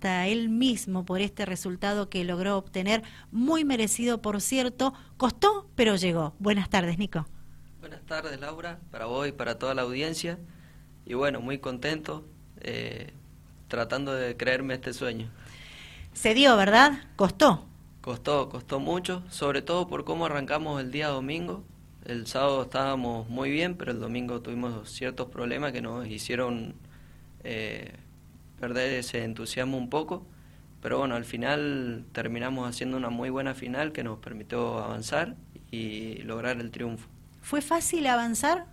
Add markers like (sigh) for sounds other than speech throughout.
hasta él mismo por este resultado que logró obtener, muy merecido por cierto, costó pero llegó. Buenas tardes, Nico. Buenas tardes, Laura, para vos y para toda la audiencia. Y bueno, muy contento, eh, tratando de creerme este sueño. Se dio, ¿verdad? Costó. Costó, costó mucho, sobre todo por cómo arrancamos el día domingo. El sábado estábamos muy bien, pero el domingo tuvimos ciertos problemas que nos hicieron eh, perder ese entusiasmo un poco. Pero bueno, al final terminamos haciendo una muy buena final que nos permitió avanzar y lograr el triunfo. ¿Fue fácil avanzar?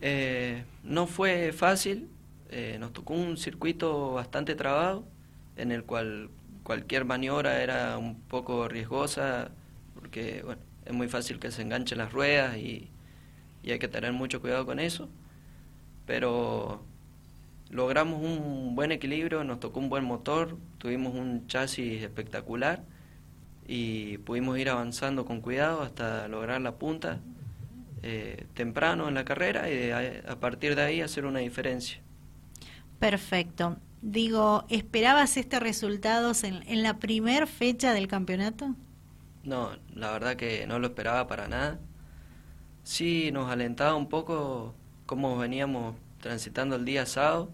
Eh, no fue fácil, eh, nos tocó un circuito bastante trabado en el cual cualquier maniobra era un poco riesgosa porque bueno, es muy fácil que se enganchen las ruedas y, hay que tener mucho cuidado con eso. Pero logramos un buen equilibrio, nos tocó un buen motor, tuvimos un chasis espectacular y pudimos ir avanzando con cuidado hasta lograr la punta eh, temprano en la carrera y a partir de ahí hacer una diferencia. Perfecto. Digo, ¿esperabas este resultado en, en la primera fecha del campeonato? No, la verdad que no lo esperaba para nada. Sí, nos alentaba un poco cómo veníamos transitando el día sábado,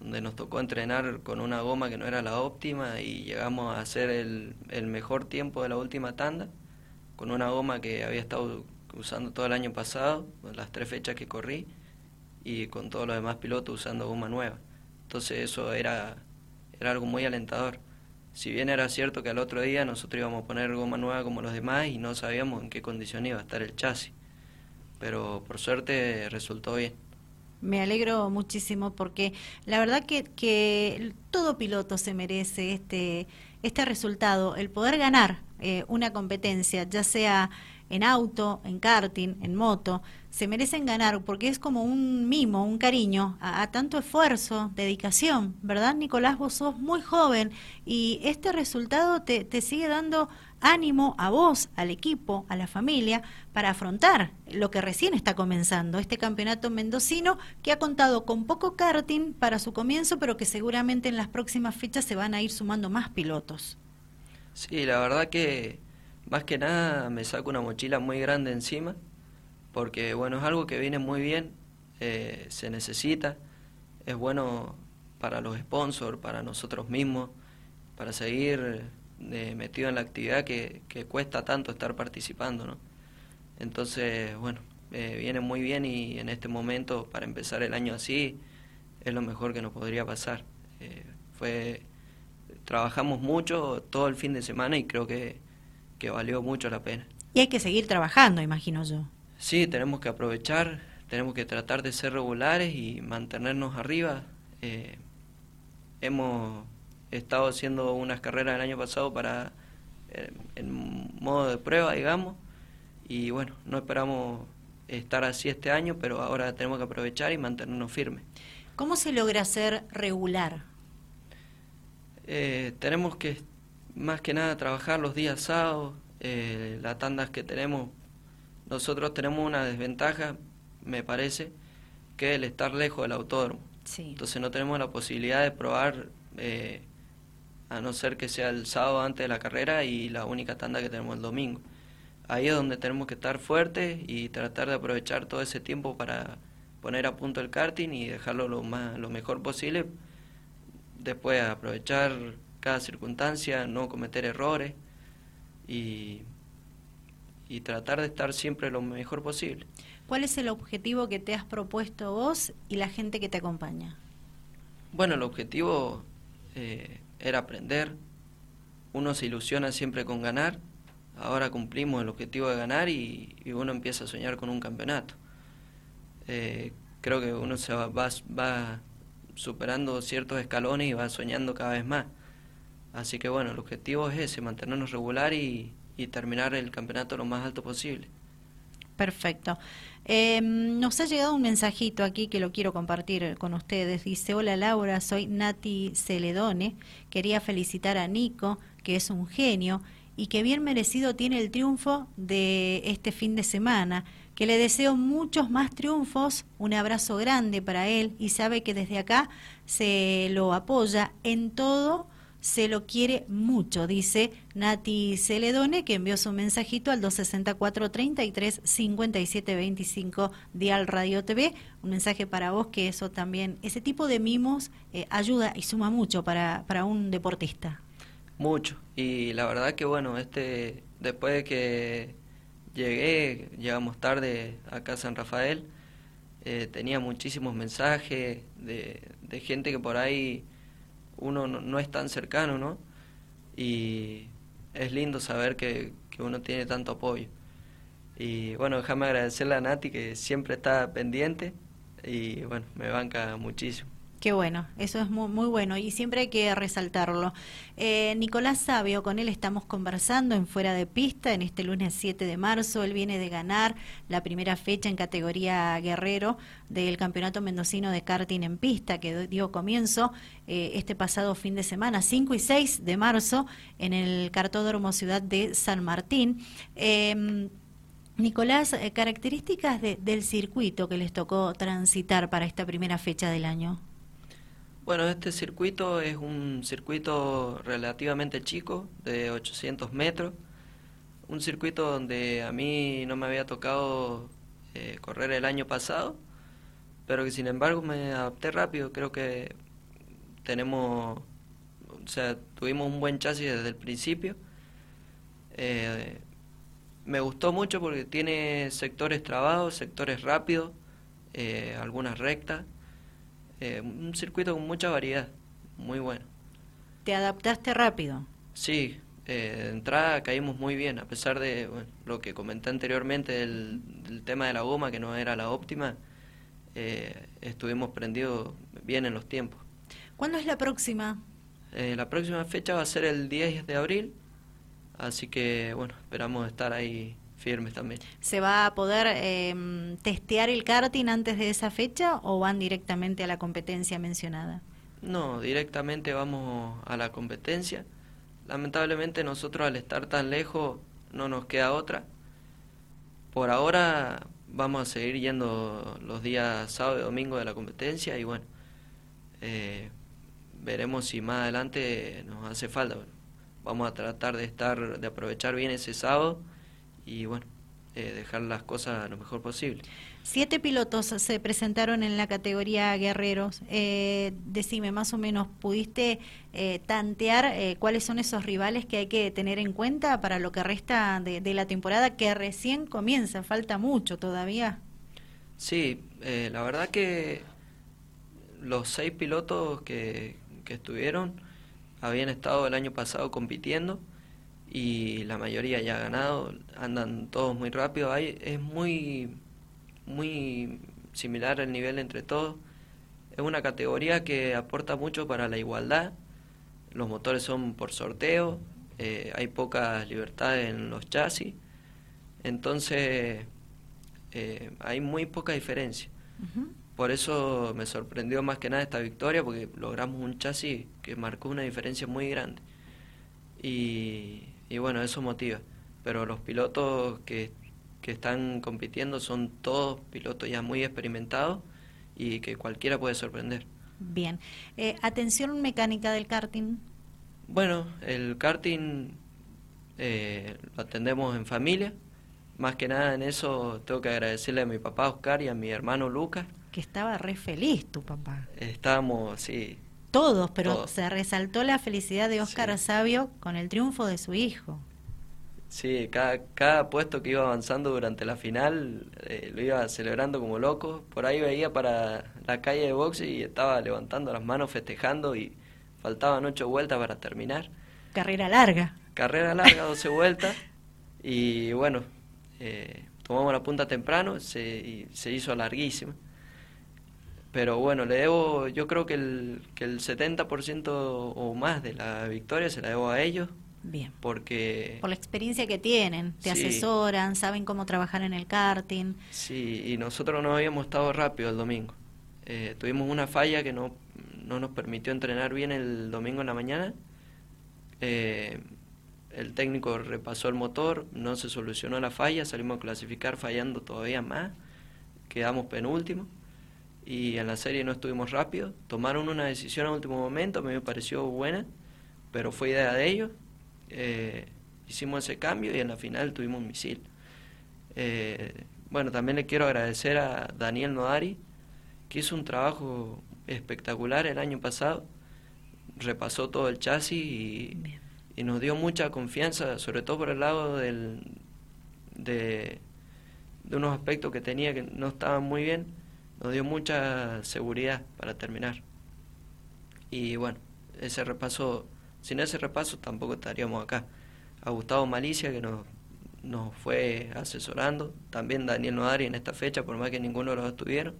donde nos tocó entrenar con una goma que no era la óptima y llegamos a hacer el, mejor tiempo de la última tanda, con una goma que había estado usando todo el año pasado, las tres fechas que corrí, y con todos los demás pilotos usando goma nueva. Entonces eso era, era algo muy alentador. Si bien era cierto que al otro día nosotros íbamos a poner goma nueva como los demás y no sabíamos en qué condición iba a estar el chasis. Pero por suerte resultó bien. Me alegro muchísimo porque la verdad que, que todo piloto se merece este, este resultado, el poder ganar eh, una competencia, ya sea en auto, en karting, en moto, se merecen ganar porque es como un mimo, un cariño a, tanto esfuerzo, dedicación, ¿verdad, Nicolás? Vos sos muy joven y este resultado te, te sigue dando ánimo a vos, al equipo, a la familia, para afrontar lo que recién está comenzando, este campeonato mendocino que ha contado con poco karting para su comienzo, pero que seguramente en las próximas fechas se van a ir sumando más pilotos. Sí, la verdad que más que nada me saco una mochila muy grande encima, porque bueno, es algo que viene muy bien, eh, se necesita, es bueno para los sponsors, para nosotros mismos, para seguir eh, metido en la actividad que, que, cuesta tanto estar participando, ¿no? Entonces, bueno, eh, viene muy bien y en este momento, para empezar el año así, es lo mejor que nos podría pasar. fue Trabajamos mucho todo el fin de semana y creo que que valió mucho la pena. Y hay que seguir trabajando, imagino yo. Sí, tenemos que aprovechar, tenemos que tratar de ser regulares y mantenernos arriba. Eh, hemos estado haciendo unas carreras el año pasado para eh, en modo de prueba, digamos, y bueno, no esperamos estar así este año, pero ahora tenemos que aprovechar y mantenernos firmes. ¿Cómo se logra ser regular? Eh, tenemos que más que nada trabajar los días sábados, eh, las tandas que tenemos. Nosotros tenemos una desventaja, me parece, que es el estar lejos del autódromo. Entonces no tenemos la posibilidad de probar, eh, a no ser que sea el sábado antes de la carrera y la única tanda que tenemos el domingo. Ahí es donde tenemos que estar fuertes y tratar de aprovechar todo ese tiempo para poner a punto el karting y dejarlo lo, más, lo mejor posible. Después aprovechar cada circunstancia, no cometer errores y, y tratar de estar siempre lo mejor posible. ¿Cuál es el objetivo que te has propuesto vos y la gente que te acompaña? Bueno, el objetivo eh, era aprender. Uno se ilusiona siempre con ganar. Ahora cumplimos el objetivo de ganar y, uno empieza a soñar con un campeonato. Eh, creo que uno se va, va superando ciertos escalones y va soñando cada vez más. Así que bueno, el objetivo es ese, mantenernos regular y, terminar el campeonato lo más alto posible. Perfecto. Em, nos ha llegado un mensajito aquí que lo quiero compartir con ustedes. Dice, hola Laura, soy Nati Celedone. Quería felicitar a Nico, que es un genio y que bien merecido tiene el triunfo de este fin de semana que le deseo muchos más triunfos, un abrazo grande para él y sabe que desde acá se lo apoya en todo se lo quiere mucho, dice Nati Celedone, que envió su mensajito al 264 33 57 25 Dial Radio TV. Un mensaje para vos que eso también, ese tipo de mimos eh, ayuda y suma mucho para, para un deportista. Mucho. Y la verdad que bueno, este después de que llegué, llegamos tarde acá a San Rafael, eh, tenía muchísimos mensajes de gente que por ahí uno no, es tan cercano, ¿no? Y es lindo saber que, que uno tiene tanto apoyo. Y bueno, déjame agradecerle a Nati que siempre está pendiente y bueno, me banca muchísimo. Qué bueno, eso es muy, muy bueno y siempre hay que resaltarlo. Eh, Nicolás Sabio, con él estamos conversando en Fuera de Pista en este lunes 7 de marzo. Él viene de ganar la primera fecha en categoría guerrero del Campeonato Mendocino de Karting en Pista que dio comienzo eh, este pasado fin de semana, 5 y 6 de marzo, en el Cartódromo Ciudad de San Martín. Em, Nicolás, eh, características del circuito que les tocó transitar para esta primera fecha del año. Bueno, este circuito es un circuito relativamente chico, de 800 metros. Un circuito donde a mí no me había tocado eh, correr el año pasado, pero que sin embargo me adapté rápido. Creo que tenemos, o sea, tuvimos un buen chasis desde el principio. Eh, me gustó mucho porque tiene sectores trabados, sectores rápidos, eh, algunas rectas eh, un circuito con mucha variedad, muy bueno. ¿Te adaptaste rápido? Sí, eh, de entrada caímos muy bien, a pesar de lo que comenté anteriormente del, tema de la goma, que no era la óptima, eh, estuvimos prendidos bien en los tiempos. ¿Cuándo es la próxima? la próxima fecha va a ser el 10 de abril, así que bueno, esperamos estar ahí firmes también. ¿Se va a poder em, testear el karting antes de esa fecha o van directamente a la competencia mencionada? No, directamente vamos a la competencia. Lamentablemente nosotros al estar tan lejos no nos queda otra. Por ahora vamos a seguir yendo los días sábado y domingo de la competencia y bueno, eh, veremos si más adelante nos hace falta. vamos a tratar de estar, de aprovechar bien ese sábado y bueno, eh, dejar las cosas lo mejor posible. Siete pilotos se presentaron en la categoría guerreros. Eh, decime, más o menos, ¿pudiste eh, tantear eh, cuáles son esos rivales que hay que tener en cuenta para lo que resta de, la temporada que recién comienza? Falta mucho todavía. Sí, la verdad que los seis pilotos que, que estuvieron habían estado el año pasado compitiendo y la mayoría ya ha ganado, andan todos muy rápido, Hay, es muy, muy similar el nivel entre todos. Es una categoría que aporta mucho para la igualdad, los motores son por sorteo, eh, hay pocas libertades en los chasis, entonces eh, hay muy poca diferencia. Por eso me sorprendió más que nada esta victoria, porque logramos un chasis que marcó una diferencia muy grande. Y y bueno, eso motiva. Pero los pilotos que, que están compitiendo son todos pilotos ya muy experimentados y que cualquiera puede sorprender. Bien. Eh, atención mecánica del karting. Bueno, el karting eh, lo atendemos en familia. Más que nada en eso tengo que agradecerle a mi papá Oscar y a mi hermano Lucas. Que estaba re feliz tu papá. Estábamos, sí, todos, pero se resaltó la felicidad de Óscar Sabio con el triunfo de su hijo. Sí, cada, cada puesto que iba avanzando durante la final eh, lo iba celebrando como loco. Por ahí veía para la calle de boxe y estaba levantando las manos festejando y faltaban ocho vueltas para terminar. Carrera larga. Carrera larga, doce (laughs) vueltas. Y bueno, eh, tomamos la punta temprano se, y se hizo larguísima. Pero bueno, le debo, yo creo que el, que el 70% o más de la victoria se la debo a ellos. Bien. Porque... Por la experiencia que tienen, te asesoran, saben cómo trabajar en el karting. Sí, y nosotros no habíamos estado rápido el domingo. Eh, tuvimos una falla que no, no nos permitió entrenar bien el domingo en la mañana. Eh, el técnico repasó el motor, no se solucionó la falla, salimos a clasificar fallando todavía más, quedamos penúltimo y en la serie no estuvimos rápidos, tomaron una decisión a último momento, me pareció buena, pero fue idea de ellos, eh, hicimos ese cambio y en la final tuvimos un misil. Eh, bueno, también le quiero agradecer a Daniel Nodari, que hizo un trabajo espectacular el año pasado, repasó todo el chasis y, nos dio mucha confianza, sobre todo por el lado del, de, de unos aspectos que tenía que no estaban muy bien, nos dio mucha seguridad para terminar. Y bueno, ese repaso, sin ese repaso tampoco estaríamos acá. A Gustavo Malicia que nos nos fue asesorando, también Daniel Nodari en esta fecha, por más que ninguno los estuvieron.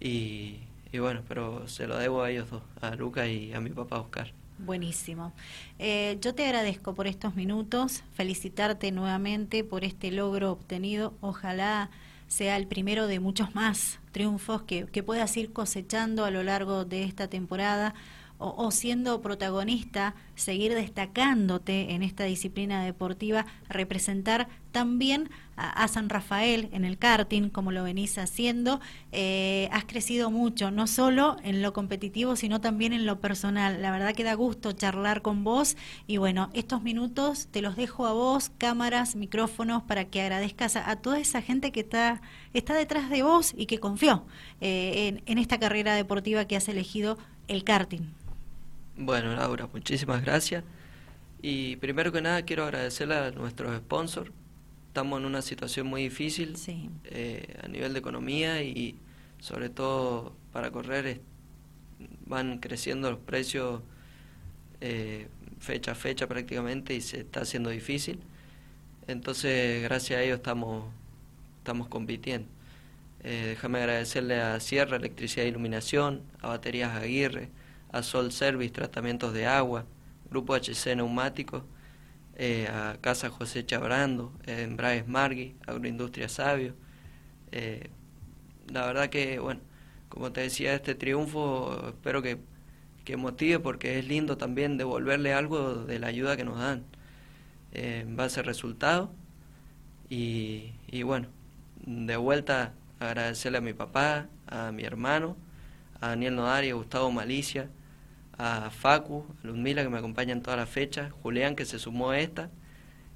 Y, y bueno, pero se lo debo a ellos dos, a Lucas y a mi papá Oscar. Buenísimo. Eh, yo te agradezco por estos minutos, felicitarte nuevamente por este logro obtenido. Ojalá sea el primero de muchos más triunfos que, que puedas ir cosechando a lo largo de esta temporada o, siendo protagonista, seguir destacándote en esta disciplina deportiva, representar también a, San Rafael en el karting, como lo venís haciendo. Eh, has crecido mucho, no solo en lo competitivo, sino también en lo personal. La verdad que da gusto charlar con vos y bueno, estos minutos te los dejo a vos, cámaras, micrófonos, para que agradezcas a, toda esa gente que está, está detrás de vos y que confió eh, en, en esta carrera deportiva que has elegido, el karting. Bueno, Laura, muchísimas gracias. Y primero que nada quiero agradecerle a nuestros sponsors. Estamos en una situación muy difícil eh, a nivel de economía y sobre todo para correr van creciendo los precios eh, fecha a fecha prácticamente y se está haciendo difícil. Entonces, gracias a ellos estamos, estamos compitiendo. Eh, déjame agradecerle a Sierra Electricidad e Iluminación, a Baterías Aguirre, a Sol Service Tratamientos de Agua, Grupo HC Neumáticos, eh, a Casa José Chabrando, en Braes Margui, Agroindustria Sabio. Eh, la verdad que, bueno, como te decía, este triunfo espero que, que motive porque es lindo también devolverle algo de la ayuda que nos dan eh, en base al resultado. Y, y bueno, de vuelta agradecerle a mi papá, a mi hermano, a Daniel Nodari, a Gustavo Malicia, a Facu, a Ludmila que me acompaña en todas las fechas, Julián que se sumó a esta.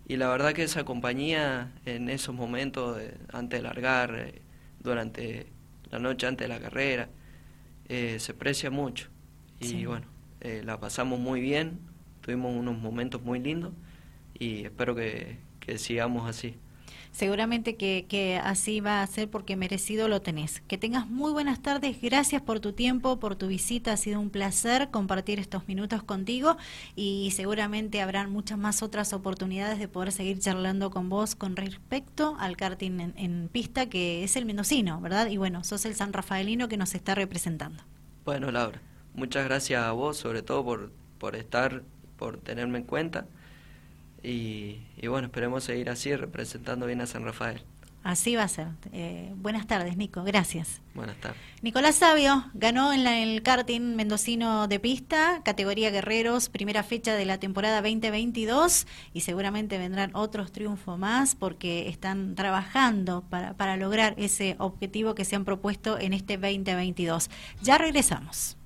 Y la verdad que esa compañía en esos momentos, antes de largar, eh, durante la noche antes de la carrera, eh, se aprecia mucho. Y bueno, eh, la pasamos muy bien, tuvimos unos momentos muy lindos y espero que sigamos así seguramente que, que, así va a ser porque merecido lo tenés. Que tengas muy buenas tardes, gracias por tu tiempo, por tu visita, ha sido un placer compartir estos minutos contigo y seguramente habrán muchas más otras oportunidades de poder seguir charlando con vos con respecto al karting en, pista que es el mendocino, ¿verdad? Y bueno, sos el San Rafaelino que nos está representando. Bueno, Laura, muchas gracias a vos, sobre todo por, por estar, por tenerme en cuenta y, bueno, esperemos seguir así representando bien a San Rafael. Así va a ser. Eh, buenas tardes, Nico. Gracias. Buenas tardes. Nicolás Sabio ganó en el karting mendocino de pista, categoría guerreros, primera fecha de la temporada 2022 y seguramente vendrán otros triunfos más porque están trabajando para, para lograr ese objetivo que se han propuesto en este 2022. Ya regresamos.